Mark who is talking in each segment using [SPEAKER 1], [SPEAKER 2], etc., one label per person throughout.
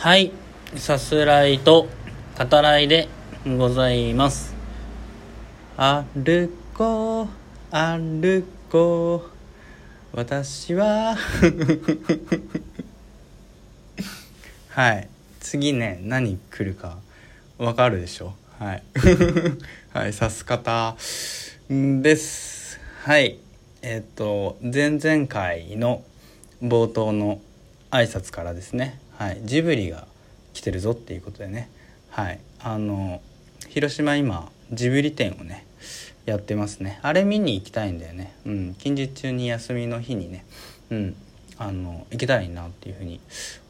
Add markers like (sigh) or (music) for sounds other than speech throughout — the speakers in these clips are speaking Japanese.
[SPEAKER 1] はい、さすらいと語らいでございます。歩こう、歩こう、私は。(laughs) はい、次ね、何来るかわかるでしょ？はい。(laughs) はい、さす方です。はい。えっ、と、前々回の冒頭の挨拶からですね、はい、ジブリが来てるぞっていうことでね、はい、あの広島今ジブリ展をねやってますね。あれ見に行きたいんだよね、うん、近日中に休みの日にね、うん、あの行けたらいいなっていうふうに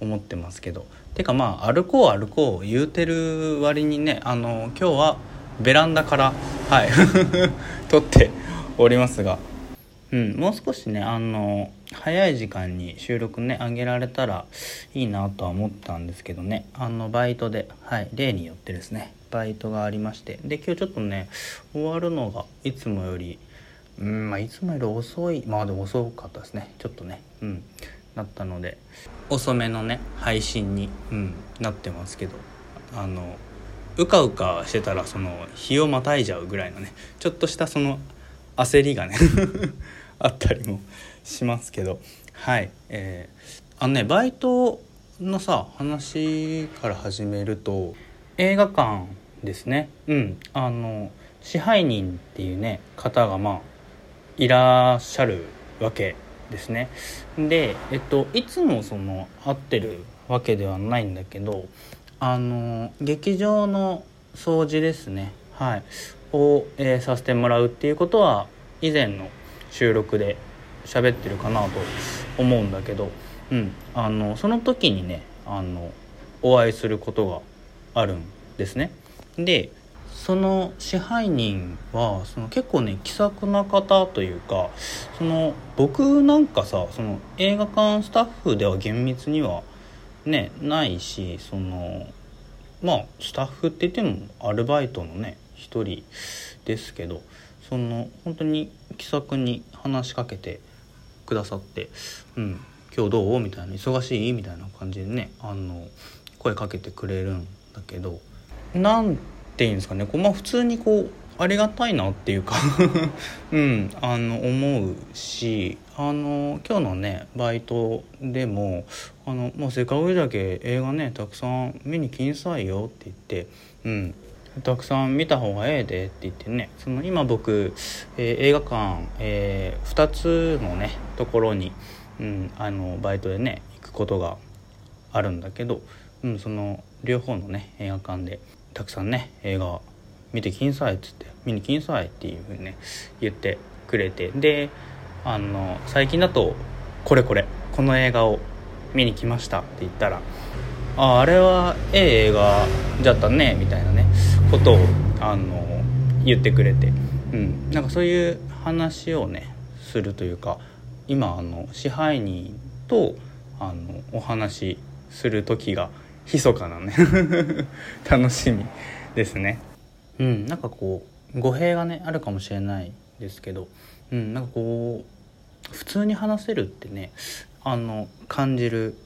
[SPEAKER 1] 思ってますけど。てかまあ歩こう歩こう言うてる割にねあの今日はベランダからはい (laughs) 撮っておりますが。うん、もう少しねあの早い時間に収録ね上げられたらいいなとは思ったんですけどね。あのバイトではい例によってですねバイトがありまして。で今日ちょっとね終わるのがいつもよりうんまあいつもより遅い。まあでも遅かったですね。ちょっとねうんなったので。遅めのね配信に、うん、なってますけど。あのうかうかしてたらその日をまたいじゃうぐらいのねちょっとしたその焦りがね。(laughs) あったりもしますけど。はい。えー、あのねバイトのさ話から始めると映画館ですね。うん。あの支配人っていうね方がまあいらっしゃるわけですね。でえっといつもその会ってるわけではないんだけどあの劇場の掃除ですね。はい。を、えーさせてもらうっていうことは以前の収録で喋ってるかなと思うんだけど、うん、あのその時にねあのお会いすることがあるんですね。でその支配人はその結構ね気さくな方というかその僕なんかさその映画館スタッフでは厳密にはねないしそのまあスタッフって言ってもアルバイトのね一人ですけどその本当に気さくに話しかけてくださって「うん今日どう?」みたいな「忙しい?」みたいな感じでねあの声かけてくれるんだけどなんていうんですかねこう、まあ、普通にこうありがたいなっていうか (laughs) うんあの思うしあの今日のねバイトでも「あのもうせっかくじゃけ映画ねたくさん見に来んさいよ」って言ってうんたくさん見た方がええでって言ってね。その今僕、えー映画館、え2つのねところに、うん、あのバイトでね行くことがあるんだけど、うん、その両方のね映画館でたくさんね映画見てきんさいっつって見に来んさいっていうふうにね言ってくれて。であの最近だとこれこれこの映画を見に来ましたって言ったらああれはええ映画じゃったねみたいなことをあの言ってくれて、うん、なんかそういう話をねするというか今あの支配人とあのお話しする時が密かなね。(laughs) 楽しみですね。うん、なんかこう語弊がねあるかもしれないですけど、うん、なんかこう普通に話せるってねあの感じる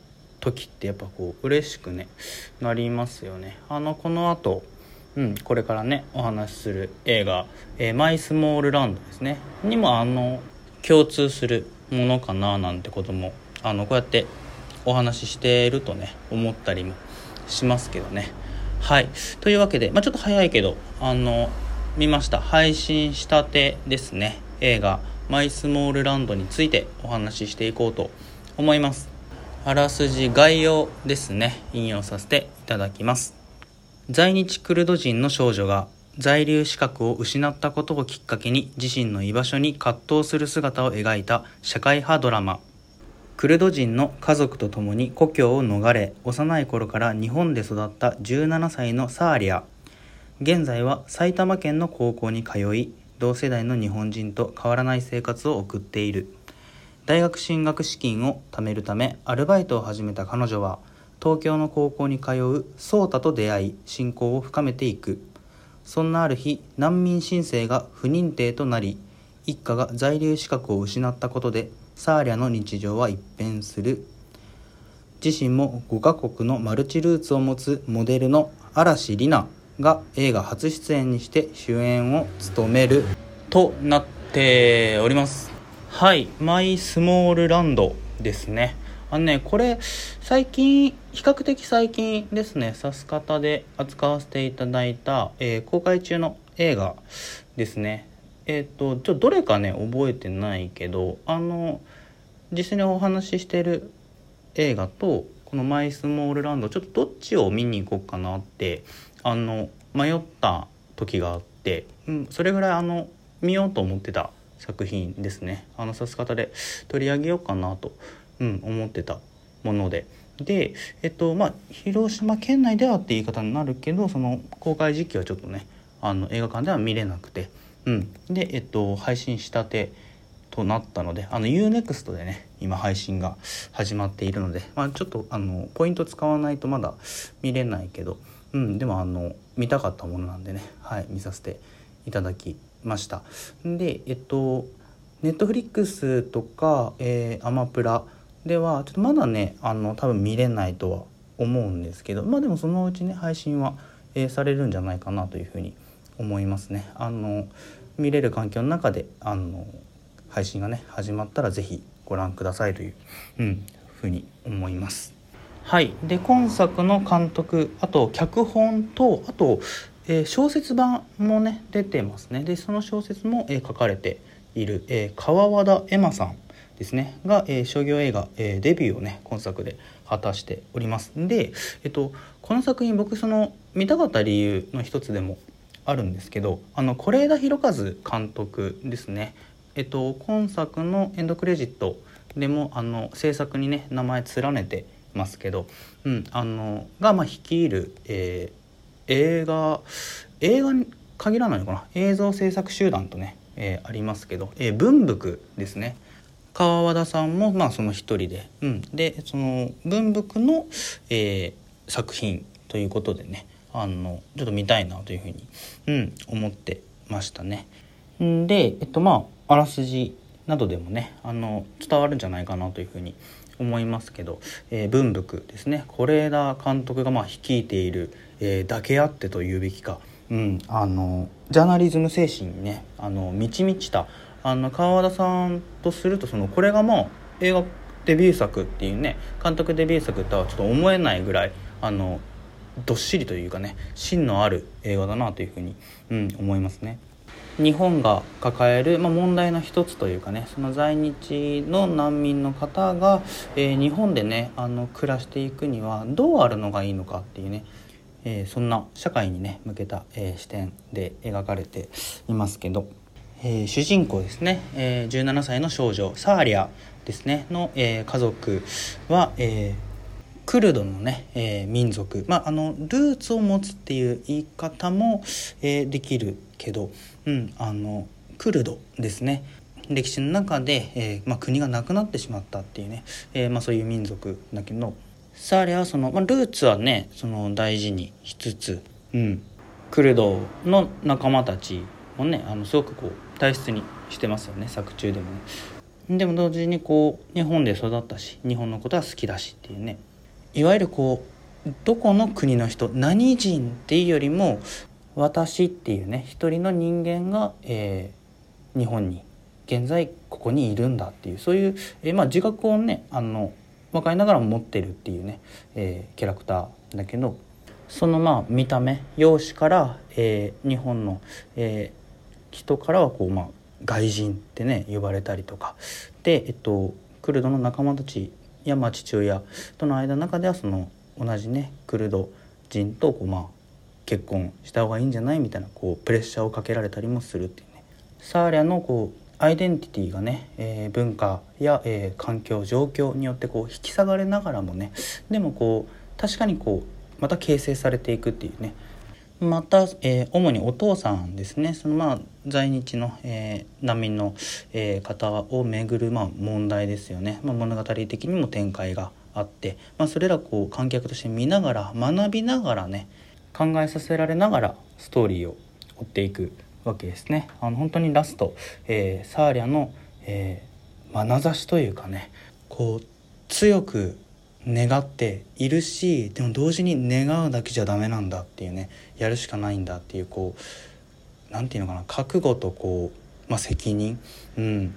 [SPEAKER 1] 時ってやっぱこう嬉しくねなりますよね。あのこの後うん、これからねお話しする映画「えーマイスモールランド」ですね。にもあの共通するものかななんてこともあのこうやってお話ししているとね思ったりもしますけどね。はい。というわけで、まあ、ちょっと早いけどあの見ました。配信したてですね。映画「マイスモールランド」についてお話ししていこうと思います。あらすじ概要ですね。引用させていただきます。在日クルド人の少女が在留資格を失ったことをきっかけに自身の居場所に葛藤する姿を描いた社会派ドラマ。クルド人の家族と共に故郷を逃れ幼い頃から日本で育った17歳のサーリア。現在は埼玉県の高校に通い同世代の日本人と変わらない生活を送っている。大学進学資金を貯めるためアルバイトを始めた彼女は東京の高校に通う颯太と出会い親交を深めていく。そんなある日難民申請が不認定となり一家が在留資格を失ったことでサーリャの日常は一変する。自身も5カ国のマルチルーツを持つモデルの嵐里奈が映画初出演にして主演を務める。となっております。はいマイスモールランドですね。あのねこれ最近比較的最近ですねさす方で扱わせていただいた、えー、公開中の映画ですね。えっ、ー、とちょどれかね覚えてないけどあの実際にお話ししてる映画とこの「マイスモールランド」ちょっとどっちを見に行こうかなってあの迷った時があって、うん、それぐらいあの見ようと思ってた作品ですね。あのさす方で取り上げようかなと、うん、思ってたもので。でえっとまあ広島県内ではって言い方になるけどその公開時期はちょっとねあの映画館では見れなくて、うん、でえっと配信したてとなったのであの UNEXT でね今配信が始まっているので、まあ、ちょっとあのポイント使わないとまだ見れないけど、うん、でもあの見たかったものなんでね、はい、見させていただきました。でえっとネットフリックスとか、えー、アマプラではちょっとまだねあの多分見れないとは思うんですけどまあでもそのうちね配信は、えー、されるんじゃないかなというふうに思いますね。あの見れる環境の中であの配信がね始まったら是非ご覧くださいという、うん、ふうに思います。はい、で今作の監督あと脚本とあと、えー、小説版もね出てますね。でその小説も、えー、書かれている、えー、川和田恵馬さん。ですね。が、えー、商業映画、えー、デビューをね今作で果たしております。で、えっと、この作品僕その見たかった理由の一つでもあるんですけどあの是枝裕和監督ですね。えっと、今作のエンドクレジットでもあの制作にね名前連ねてますけど、うん、あのが、まあ、率いる、えー、映画映画に限らないのかな？映像制作集団とね、えー、ありますけど、えー、文福ですね。川和田さんもまあその一人で、うん、でその文福の、えー、作品ということでねあのちょっと見たいなというふうに、うん、思ってましたね。でえっとまああらすじなどでもねあの伝わるんじゃないかなというふうに思いますけど、えー、文福ですね。是枝監督がまあ率いている、えー、だけあってというべきか、うん、あのジャーナリズム精神にねあの満ち満ちたあの川田さんとするとそのこれがもう映画デビュー作っていうね監督デビュー作とはちょっと思えないぐらいあのどっしりというかね芯のある映画だなというふうに、うん、思いますね。日本が抱える、まあ、問題の一つというかねその在日の難民の方が、えー、日本でねあの暮らしていくにはどうあるのがいいのかっていうね、えー、そんな社会にね向けた、えー、視点で描かれていますけど、え主人公ですね、え17歳の少女サーリアですね。の、え家族は、えクルドのね、え民族、まあ、あのルーツを持つっていう言い方も、えできるけど、うん、あのクルドですね。歴史の中で、えまあ、国がなくなってしまったっていうね、えまあ、そういう民族だけどサーレはその、まあ、ルーツはねその大事にしつつ、うん、クルドの仲間たちもねあのすごくこう大切にしてますよね作中でもね。でも同時にこう日本で育ったし日本のことは好きだしっていうねいわゆるこうどこの国の人何人っていうよりも私っていうね一人の人間が、えー、日本に現在ここにいるんだっていうそういう、えー、まあ、自覚をねあの分かりながら持ってるっていうね、えー、キャラクターだけどそのまあ見た目容姿から、え日本の、え人からはこう、まあ、外人ってね呼ばれたりとか。で、えっと、クルドの仲間たちや、まあ、父親との間の中ではその同じねクルド人とこうまあ結婚した方がいいんじゃないみたいなこうプレッシャーをかけられたりもするっていうね。サーリャのこうアイデンティティがね、えー、文化や、えー、環境状況によってこう引き下がれながらもねでもこう確かにこうまた形成されていくっていうね。また、えー、主にお父さんですね。そのまあ在日の、えー、難民の、えー、方をめぐる、まあ、問題ですよね、まあ、物語的にも展開があって、まあ、それらこう観客として見ながら学びながらね考えさせられながらストーリーを追っていくわけですね。あの本当にラスト、えー、サーリャの、えー、眼差しというかねこう強く願っているしでも同時に願うだけじゃダメなんだっていうねやるしかないんだっていうこう何て言うのかな覚悟とこう、まあ、責任、うん、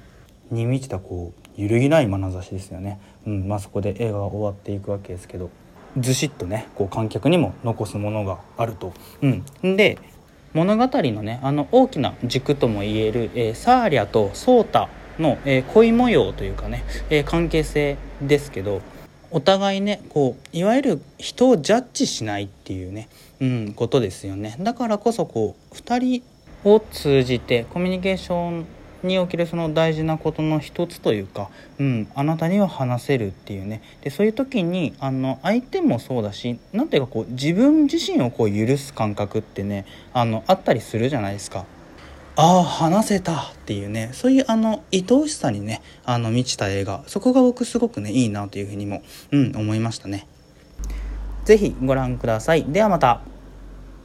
[SPEAKER 1] に満ちたこう揺るぎない眼差しですよね、うんまあ、そこで映画が終わっていくわけですけどずしっとねこう観客にも残すものがあると。うん、で物語のねあの大きな軸ともいえる、えー、サーリャとソータの、えー、恋模様というかね、えー、関係性ですけどお互いねこういわゆる人をジャッジしないっていうね、うん、ことですよねだからこそこう2人を通じてコミュニケーションにおけるその大事なことの一つというか、うん、あなたには話せるっていうねでそういう時にあの相手もそうだし何ていうかこう自分自身をこう許す感覚ってねあのあったりするじゃないですか。ああ話せたっていうねそういうあの愛おしさにねあの満ちた映画そこが僕すごくねいいなというふうにも、うん、思いましたね。是非ご覧ください。ではまた。